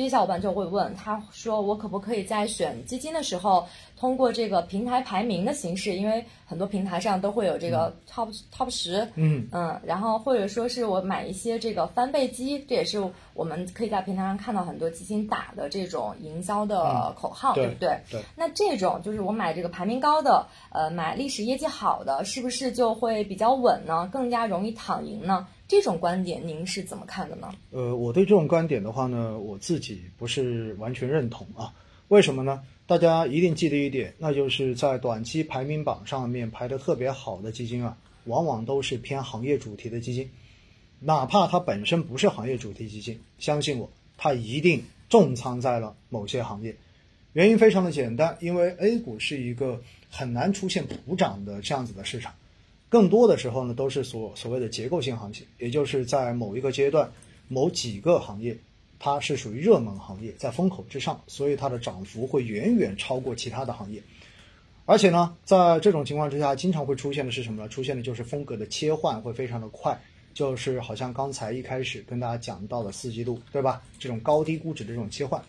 这些小伙伴就会问，他说我可不可以在选基金的时候，通过这个平台排名的形式，因为很多平台上都会有这个 top top 十，嗯嗯，然后或者说是我买一些这个翻倍机，这也是我们可以在平台上看到很多基金打的这种营销的口号，对不对？对。那这种就是我买这个排名高的，呃，买历史业绩好的，是不是就会比较稳呢？更加容易躺赢呢？这种观点您是怎么看的呢？呃，我对这种观点的话呢，我自己不是完全认同啊。为什么呢？大家一定记得一点，那就是在短期排名榜上面排的特别好的基金啊，往往都是偏行业主题的基金，哪怕它本身不是行业主题基金，相信我，它一定重仓在了某些行业。原因非常的简单，因为 A 股是一个很难出现普涨的这样子的市场。更多的时候呢，都是所所谓的结构性行情，也就是在某一个阶段，某几个行业，它是属于热门行业，在风口之上，所以它的涨幅会远远超过其他的行业。而且呢，在这种情况之下，经常会出现的是什么呢？出现的就是风格的切换会非常的快，就是好像刚才一开始跟大家讲到的四季度，对吧？这种高低估值的这种切换。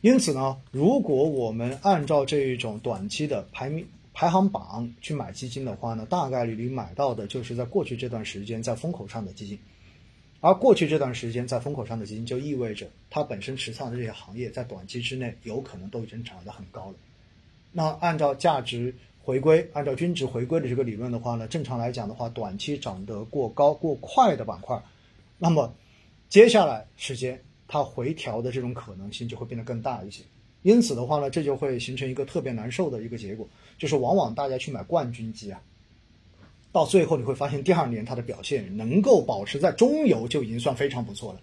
因此呢，如果我们按照这一种短期的排名。排行榜去买基金的话呢，大概率你买到的就是在过去这段时间在风口上的基金，而过去这段时间在风口上的基金，就意味着它本身持仓的这些行业在短期之内有可能都已经涨得很高了。那按照价值回归、按照均值回归的这个理论的话呢，正常来讲的话，短期涨得过高、过快的板块，那么接下来时间它回调的这种可能性就会变得更大一些。因此的话呢，这就会形成一个特别难受的一个结果，就是往往大家去买冠军机啊，到最后你会发现第二年它的表现能够保持在中游就已经算非常不错了。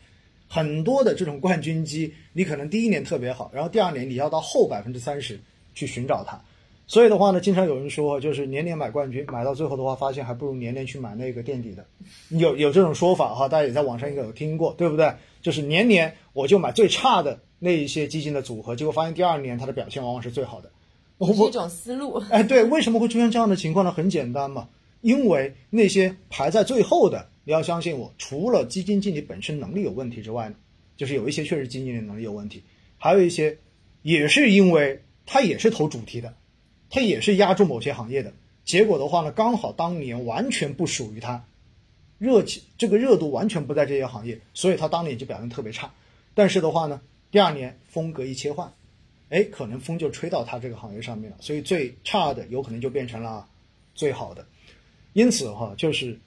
很多的这种冠军机，你可能第一年特别好，然后第二年你要到后百分之三十去寻找它。所以的话呢，经常有人说，就是年年买冠军，买到最后的话，发现还不如年年去买那个垫底的。有有这种说法哈，大家也在网上应该有听过，对不对？就是年年我就买最差的。那一些基金的组合，结果发现第二年它的表现往往是最好的，是一种思路。哎，对，为什么会出现这样的情况呢？很简单嘛，因为那些排在最后的，你要相信我，除了基金经理本身能力有问题之外呢，就是有一些确实基金经理能力有问题，还有一些也是因为他也是投主题的，他也是压住某些行业的，结果的话呢，刚好当年完全不属于他，热情这个热度完全不在这些行业，所以他当年就表现特别差。但是的话呢。第二年风格一切换，哎，可能风就吹到他这个行业上面了，所以最差的有可能就变成了最好的。因此哈，就是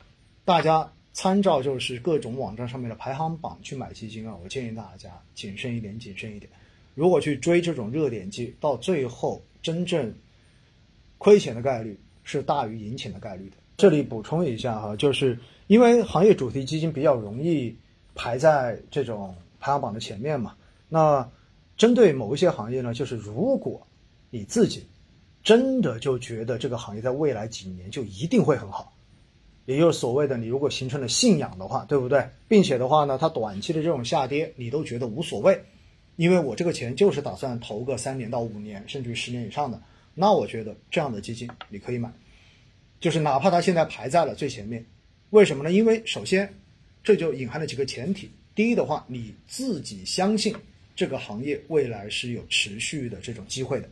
大家参照就是各种网站上面的排行榜去买基金啊，我建议大家谨慎一点，谨慎一点。如果去追这种热点基，到最后真正亏钱的概率是大于赢钱的概率的。这里补充一下哈，就是因为行业主题基金比较容易排在这种排行榜的前面嘛。那针对某一些行业呢，就是如果你自己真的就觉得这个行业在未来几年就一定会很好，也就是所谓的你如果形成了信仰的话，对不对？并且的话呢，它短期的这种下跌你都觉得无所谓，因为我这个钱就是打算投个三年到五年，甚至于十年以上的，那我觉得这样的基金你可以买，就是哪怕它现在排在了最前面，为什么呢？因为首先这就隐含了几个前提，第一的话你自己相信。这个行业未来是有持续的这种机会的，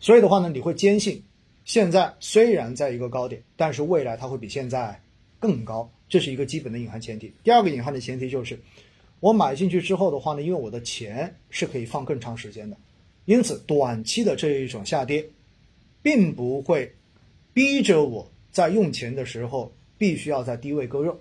所以的话呢，你会坚信，现在虽然在一个高点，但是未来它会比现在更高，这是一个基本的隐含前提。第二个隐含的前提就是，我买进去之后的话呢，因为我的钱是可以放更长时间的，因此短期的这一种下跌，并不会逼着我在用钱的时候必须要在低位割肉。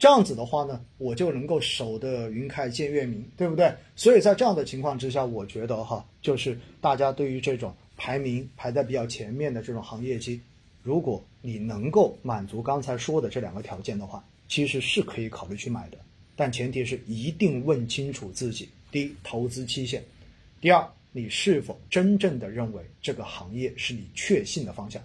这样子的话呢，我就能够守得云开见月明，对不对？所以在这样的情况之下，我觉得哈，就是大家对于这种排名排在比较前面的这种行业机，如果你能够满足刚才说的这两个条件的话，其实是可以考虑去买的。但前提是一定问清楚自己：第一，投资期限；第二，你是否真正的认为这个行业是你确信的方向。